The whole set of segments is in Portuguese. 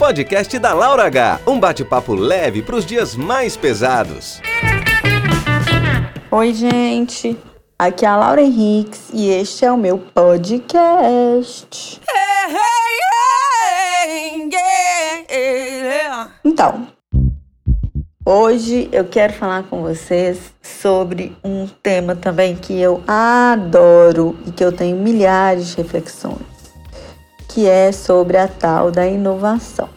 podcast da Laura H. Um bate-papo leve para os dias mais pesados. Oi, gente. Aqui é a Laura Henriques e este é o meu podcast. Então, hoje eu quero falar com vocês sobre um tema também que eu adoro e que eu tenho milhares de reflexões, que é sobre a tal da inovação.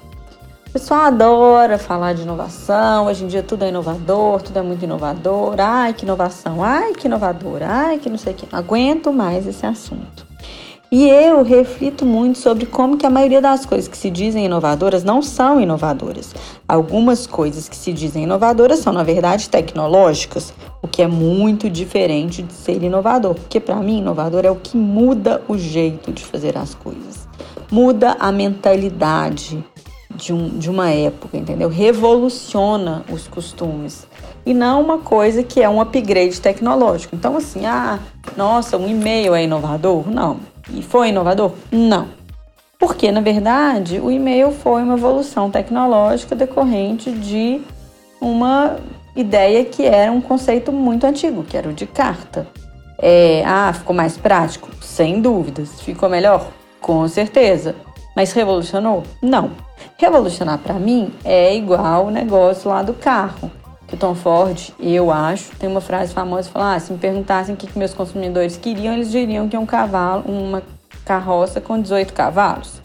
O pessoal adora falar de inovação, hoje em dia tudo é inovador, tudo é muito inovador. Ai, que inovação, ai, que inovador, ai, que não sei o que. Aguento mais esse assunto. E eu reflito muito sobre como que a maioria das coisas que se dizem inovadoras não são inovadoras. Algumas coisas que se dizem inovadoras são, na verdade, tecnológicas, o que é muito diferente de ser inovador. Porque, para mim, inovador é o que muda o jeito de fazer as coisas, muda a mentalidade, de, um, de uma época, entendeu? Revoluciona os costumes. E não uma coisa que é um upgrade tecnológico. Então, assim, ah, nossa, um e-mail é inovador? Não. E foi inovador? Não. Porque, na verdade, o e-mail foi uma evolução tecnológica decorrente de uma ideia que era um conceito muito antigo, que era o de carta. É, ah, ficou mais prático? Sem dúvidas. Ficou melhor? Com certeza. Mas revolucionou? Não. Revolucionar para mim é igual o negócio lá do carro. Que o Tom Ford, eu acho, tem uma frase famosa que fala: ah, se me perguntassem o que, que meus consumidores queriam, eles diriam que é um cavalo, uma carroça com 18 cavalos.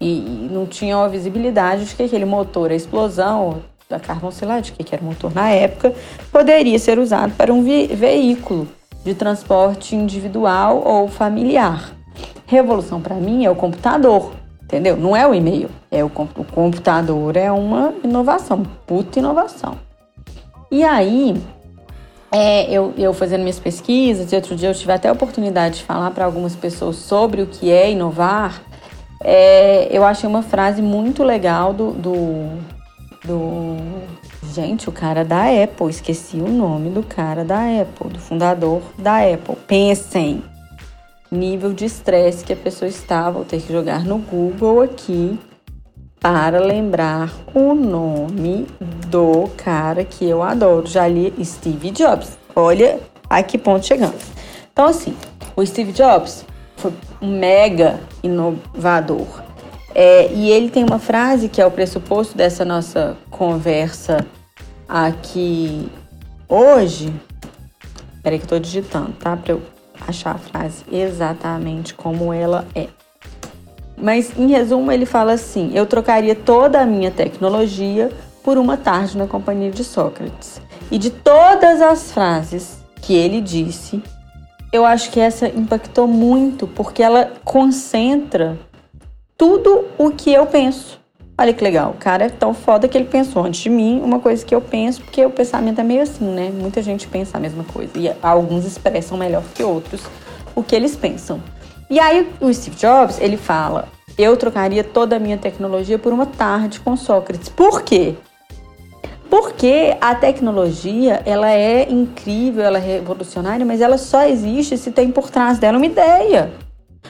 E, e não tinham a visibilidade de que aquele motor, a explosão da carvão, sei lá de que, que era o motor na época, poderia ser usado para um veículo de transporte individual ou familiar. Revolução para mim é o computador Entendeu? Não é o e-mail, é o, o computador, é uma inovação, puta inovação. E aí, é, eu, eu fazendo minhas pesquisas, e outro dia eu tive até a oportunidade de falar para algumas pessoas sobre o que é inovar, é, eu achei uma frase muito legal do, do, do. Gente, o cara da Apple, esqueci o nome do cara da Apple, do fundador da Apple. Pensem, nível de estresse que a pessoa estava. Vou ter que jogar no Google aqui para lembrar o nome do cara que eu adoro. Já li Steve Jobs. Olha a que ponto chegamos. Então, assim, o Steve Jobs foi um mega inovador. É, e ele tem uma frase que é o pressuposto dessa nossa conversa aqui hoje. Peraí que eu tô digitando, tá? Pra eu achar a frase exatamente como ela é. Mas em resumo, ele fala assim: eu trocaria toda a minha tecnologia por uma tarde na companhia de Sócrates. E de todas as frases que ele disse, eu acho que essa impactou muito porque ela concentra tudo o que eu penso. Olha que legal, o cara é tão foda que ele pensou antes de mim uma coisa que eu penso, porque o pensamento é meio assim, né? Muita gente pensa a mesma coisa e alguns expressam melhor que outros o que eles pensam. E aí o Steve Jobs, ele fala: "Eu trocaria toda a minha tecnologia por uma tarde com Sócrates". Por quê? Porque a tecnologia, ela é incrível, ela é revolucionária, mas ela só existe se tem por trás dela uma ideia.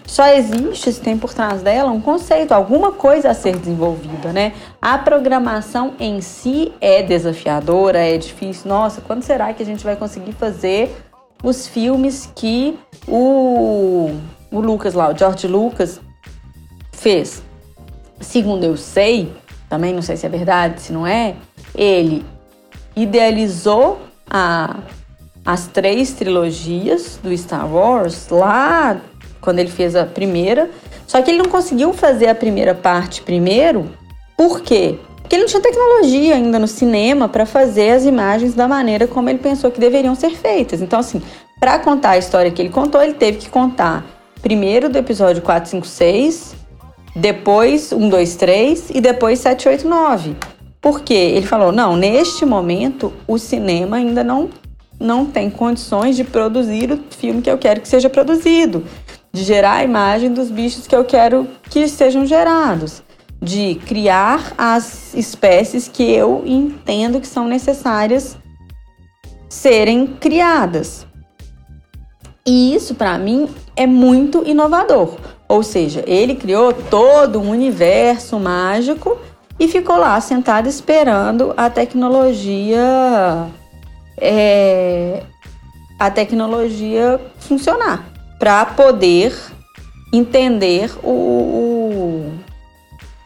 Só existe se tem por trás dela um conceito, alguma coisa a ser desenvolvida, né? A programação em si é desafiadora, é difícil. Nossa, quando será que a gente vai conseguir fazer os filmes que o, o Lucas lá, o George Lucas, fez? Segundo eu sei, também não sei se é verdade, se não é, ele idealizou a, as três trilogias do Star Wars lá quando ele fez a primeira. Só que ele não conseguiu fazer a primeira parte primeiro. Por quê? Porque ele não tinha tecnologia ainda no cinema para fazer as imagens da maneira como ele pensou que deveriam ser feitas. Então, assim, para contar a história que ele contou, ele teve que contar primeiro do episódio 4, 5, 6, depois 1, 2, 3 e depois 7, 8, 9. Porque ele falou: não, neste momento o cinema ainda não, não tem condições de produzir o filme que eu quero que seja produzido de gerar a imagem dos bichos que eu quero que sejam gerados, de criar as espécies que eu entendo que são necessárias serem criadas. E isso para mim é muito inovador. Ou seja, ele criou todo um universo mágico e ficou lá sentado esperando a tecnologia é, a tecnologia funcionar para poder entender o, o,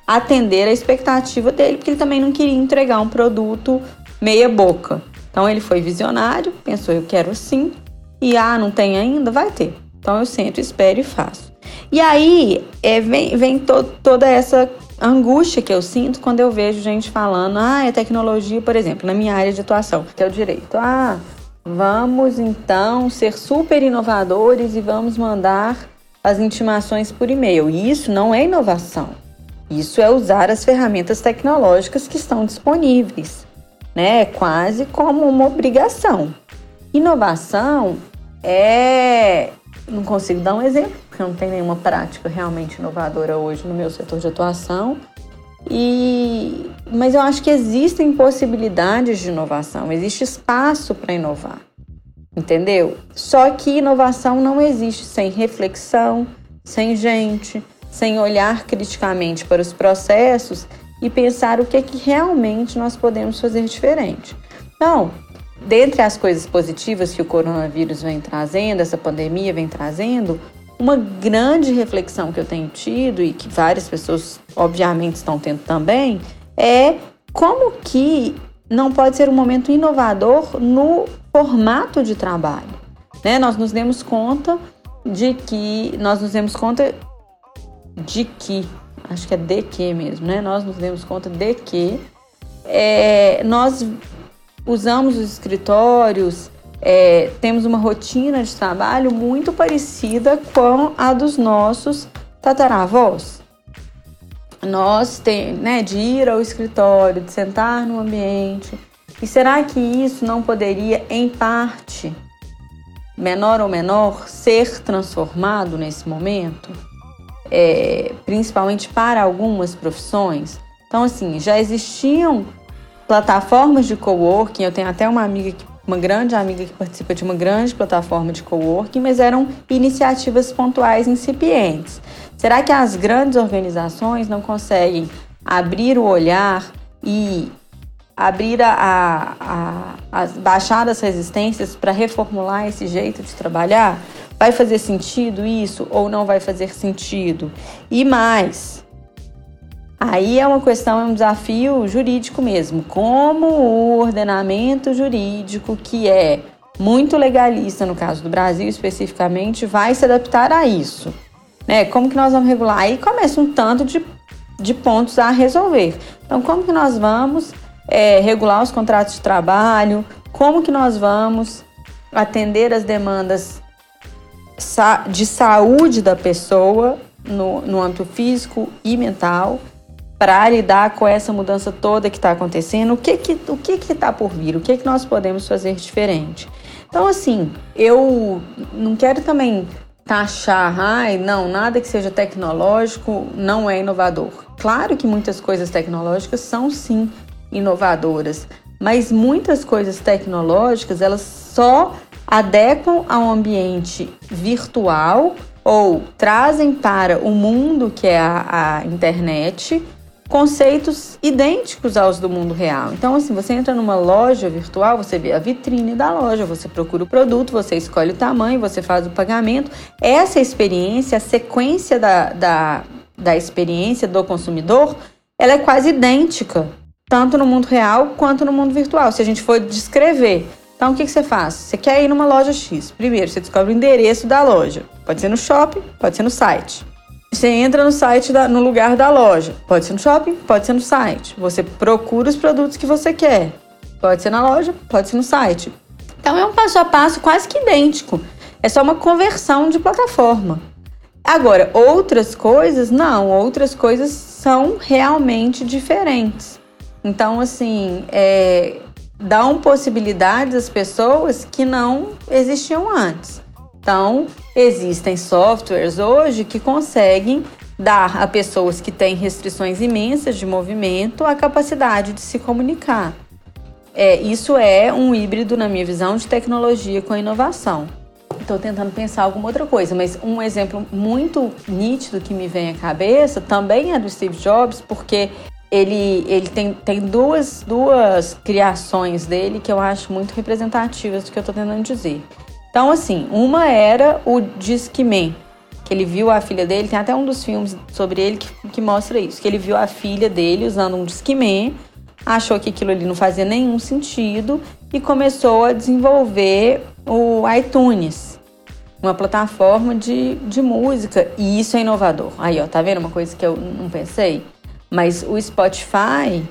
atender a expectativa dele, porque ele também não queria entregar um produto meia boca. Então ele foi visionário, pensou eu quero sim, e ah, não tem ainda, vai ter. Então eu sento, espero e faço. E aí é, vem, vem to, toda essa angústia que eu sinto quando eu vejo gente falando, ah, é tecnologia, por exemplo, na minha área de atuação, que é o direito. Ah, vamos então ser super inovadores e vamos mandar as intimações por e-mail. E isso não é inovação. Isso é usar as ferramentas tecnológicas que estão disponíveis, né? Quase como uma obrigação. Inovação é. Não consigo dar um exemplo, porque não tem nenhuma prática realmente inovadora hoje no meu setor de atuação. E... Mas eu acho que existem possibilidades de inovação, existe espaço para inovar, entendeu? Só que inovação não existe sem reflexão, sem gente, sem olhar criticamente para os processos e pensar o que é que realmente nós podemos fazer diferente. Então, dentre as coisas positivas que o coronavírus vem trazendo, essa pandemia vem trazendo, uma grande reflexão que eu tenho tido e que várias pessoas, obviamente, estão tendo também, é como que não pode ser um momento inovador no formato de trabalho. Né? Nós nos demos conta de que nós nos demos conta de que acho que é de que mesmo, né? Nós nos demos conta de que é, nós usamos os escritórios, é, temos uma rotina de trabalho muito parecida com a dos nossos tataravós. Nós tem, né, de ir ao escritório, de sentar no ambiente. E será que isso não poderia, em parte, menor ou menor, ser transformado nesse momento? É, principalmente para algumas profissões? Então, assim, já existiam plataformas de coworking. Eu tenho até uma amiga, uma grande amiga que participa de uma grande plataforma de coworking, mas eram iniciativas pontuais incipientes. Será que as grandes organizações não conseguem abrir o olhar e abrir a, a, a, a baixar as resistências para reformular esse jeito de trabalhar? Vai fazer sentido isso ou não vai fazer sentido? E mais, Aí é uma questão, é um desafio jurídico mesmo. Como o ordenamento jurídico, que é muito legalista no caso do Brasil especificamente, vai se adaptar a isso? Né? Como que nós vamos regular? Aí começa um tanto de, de pontos a resolver. Então, como que nós vamos é, regular os contratos de trabalho? Como que nós vamos atender as demandas de saúde da pessoa no, no âmbito físico e mental? Para lidar com essa mudança toda que está acontecendo, o que que o que que está por vir, o que que nós podemos fazer diferente. Então assim, eu não quero também taxar, ai, não, nada que seja tecnológico não é inovador. Claro que muitas coisas tecnológicas são sim inovadoras, mas muitas coisas tecnológicas elas só adequam ao ambiente virtual ou trazem para o mundo que é a, a internet conceitos idênticos aos do mundo real. Então, assim, você entra numa loja virtual, você vê a vitrine da loja, você procura o produto, você escolhe o tamanho, você faz o pagamento. Essa experiência, a sequência da, da, da experiência do consumidor, ela é quase idêntica, tanto no mundo real quanto no mundo virtual. Se a gente for descrever então, o que, que, você faz? Você quer ir numa loja X. Primeiro, você descobre o endereço da loja. Pode ser no shopping, pode ser no site. Você entra no site, da, no lugar da loja. Pode ser no shopping, pode ser no site. Você procura os produtos que você quer. Pode ser na loja, pode ser no site. Então é um passo a passo quase que idêntico. É só uma conversão de plataforma. Agora, outras coisas, não. Outras coisas são realmente diferentes. Então, assim, é, dão possibilidades às pessoas que não existiam antes. Então, existem softwares hoje que conseguem dar a pessoas que têm restrições imensas de movimento a capacidade de se comunicar. É, isso é um híbrido, na minha visão, de tecnologia com inovação. Estou tentando pensar alguma outra coisa, mas um exemplo muito nítido que me vem à cabeça também é do Steve Jobs, porque ele, ele tem, tem duas, duas criações dele que eu acho muito representativas do que eu tô tentando dizer. Então, assim, uma era o Discman, que ele viu a filha dele, tem até um dos filmes sobre ele que, que mostra isso, que ele viu a filha dele usando um Discman, achou que aquilo ali não fazia nenhum sentido e começou a desenvolver o iTunes, uma plataforma de, de música, e isso é inovador. Aí, ó, tá vendo uma coisa que eu não pensei? Mas o Spotify,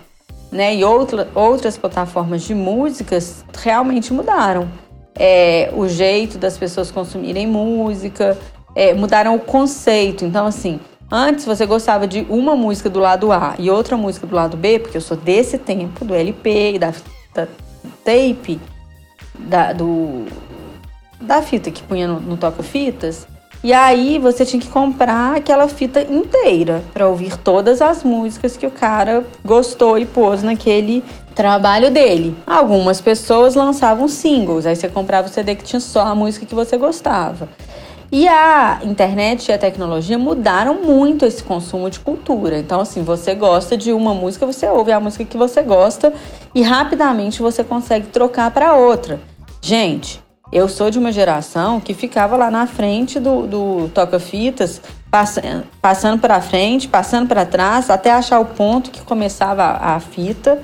né, e outra, outras plataformas de músicas realmente mudaram. É, o jeito das pessoas consumirem música, é, mudaram o conceito. Então, assim, antes você gostava de uma música do lado A e outra música do lado B, porque eu sou desse tempo, do LP e da, da tape, da, do, da fita que punha no, no toca-fitas. E aí você tinha que comprar aquela fita inteira para ouvir todas as músicas que o cara gostou e pôs naquele trabalho dele. Algumas pessoas lançavam singles, aí você comprava o CD que tinha só a música que você gostava. E a internet e a tecnologia mudaram muito esse consumo de cultura. Então, assim, você gosta de uma música, você ouve a música que você gosta e rapidamente você consegue trocar para outra. Gente, eu sou de uma geração que ficava lá na frente do, do toca-fitas, pass passando para frente, passando para trás, até achar o ponto que começava a, a fita.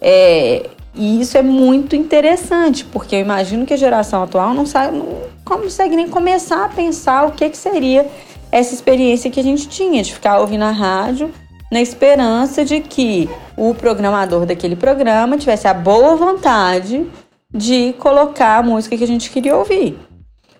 É, e isso é muito interessante, porque eu imagino que a geração atual não, sabe, não consegue nem começar a pensar o que, que seria essa experiência que a gente tinha de ficar ouvindo a rádio na esperança de que o programador daquele programa tivesse a boa vontade de colocar a música que a gente queria ouvir.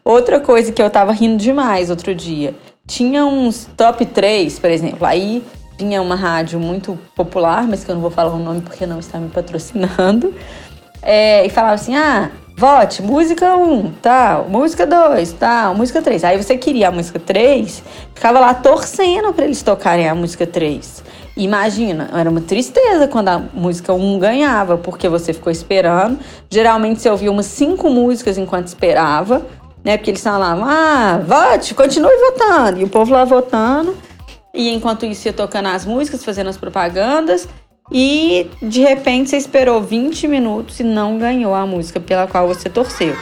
Outra coisa que eu tava rindo demais outro dia, tinha uns top 3, por exemplo, aí vinha uma rádio muito popular, mas que eu não vou falar o nome porque não está me patrocinando, é, e falava assim, ah, vote, música 1, tal, música 2, tal, música 3. Aí você queria a música 3, ficava lá torcendo para eles tocarem a música 3. Imagina, era uma tristeza quando a música 1 ganhava, porque você ficou esperando. Geralmente você ouvia umas cinco músicas enquanto esperava, né? Porque eles falavam, ah, vote, continue votando. E o povo lá votando. E enquanto isso ia tocando as músicas, fazendo as propagandas. E de repente você esperou 20 minutos e não ganhou a música pela qual você torceu.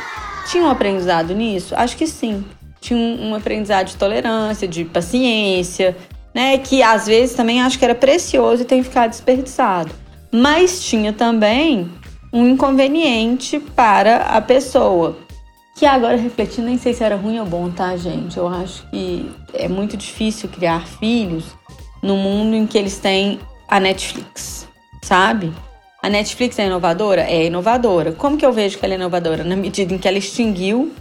Tinha um aprendizado nisso? Acho que sim. Tinha um, um aprendizado de tolerância, de paciência, né? Que às vezes também acho que era precioso e tem ficado desperdiçado. Mas tinha também um inconveniente para a pessoa. Que agora refletindo, nem sei se era ruim ou bom, tá, gente? Eu acho que é muito difícil criar filhos no mundo em que eles têm a Netflix, sabe? A Netflix é inovadora? É inovadora. Como que eu vejo que ela é inovadora? Na medida em que ela extinguiu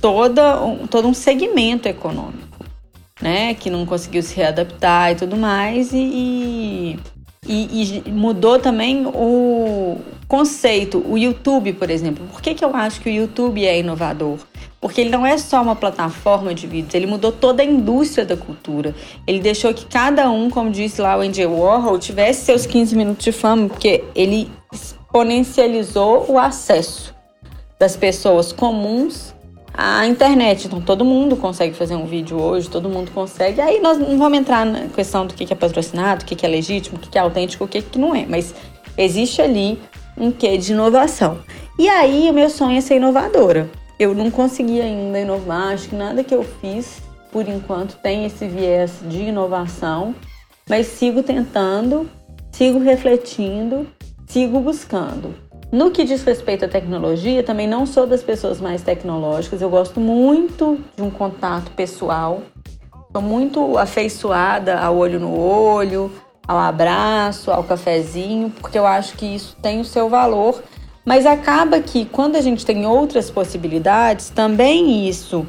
toda, todo um segmento econômico né? Que não conseguiu se readaptar e tudo mais. E, e, e, mudou também o conceito. O YouTube, por exemplo. Por que, que eu acho que o YouTube é inovador? Porque ele não é só uma plataforma de vídeos, ele mudou toda a indústria da cultura. Ele deixou que cada um, como disse lá o Andy Warhol, tivesse seus 15 minutos de fama, porque ele exponencializou o acesso das pessoas comuns a internet. Então todo mundo consegue fazer um vídeo hoje, todo mundo consegue. Aí nós não vamos entrar na questão do que é patrocinado, o que é legítimo, o que é autêntico, o que não é. Mas existe ali um quê de inovação. E aí o meu sonho é ser inovadora. Eu não consegui ainda inovar, acho que nada que eu fiz por enquanto tem esse viés de inovação, mas sigo tentando, sigo refletindo, sigo buscando. No que diz respeito à tecnologia, também não sou das pessoas mais tecnológicas. Eu gosto muito de um contato pessoal. Sou muito afeiçoada ao olho no olho, ao abraço, ao cafezinho, porque eu acho que isso tem o seu valor. Mas acaba que quando a gente tem outras possibilidades, também isso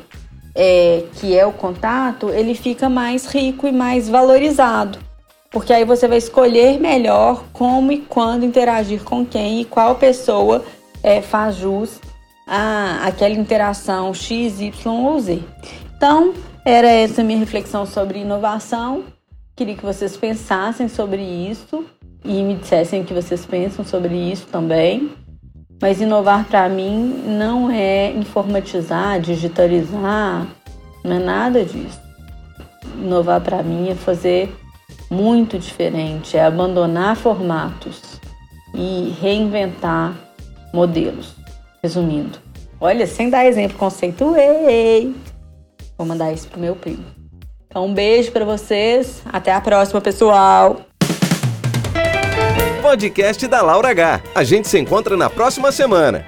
é, que é o contato, ele fica mais rico e mais valorizado porque aí você vai escolher melhor como e quando interagir com quem e qual pessoa é, faz jus a aquela interação X, Y ou Z. Então, era essa minha reflexão sobre inovação. Queria que vocês pensassem sobre isso e me dissessem o que vocês pensam sobre isso também. Mas inovar para mim não é informatizar, digitalizar, não é nada disso. Inovar para mim é fazer muito diferente, é abandonar formatos e reinventar modelos. Resumindo, olha, sem dar exemplo, conceituei. Vou mandar isso pro meu primo. Então, um beijo para vocês. Até a próxima, pessoal. Podcast da Laura H. A gente se encontra na próxima semana.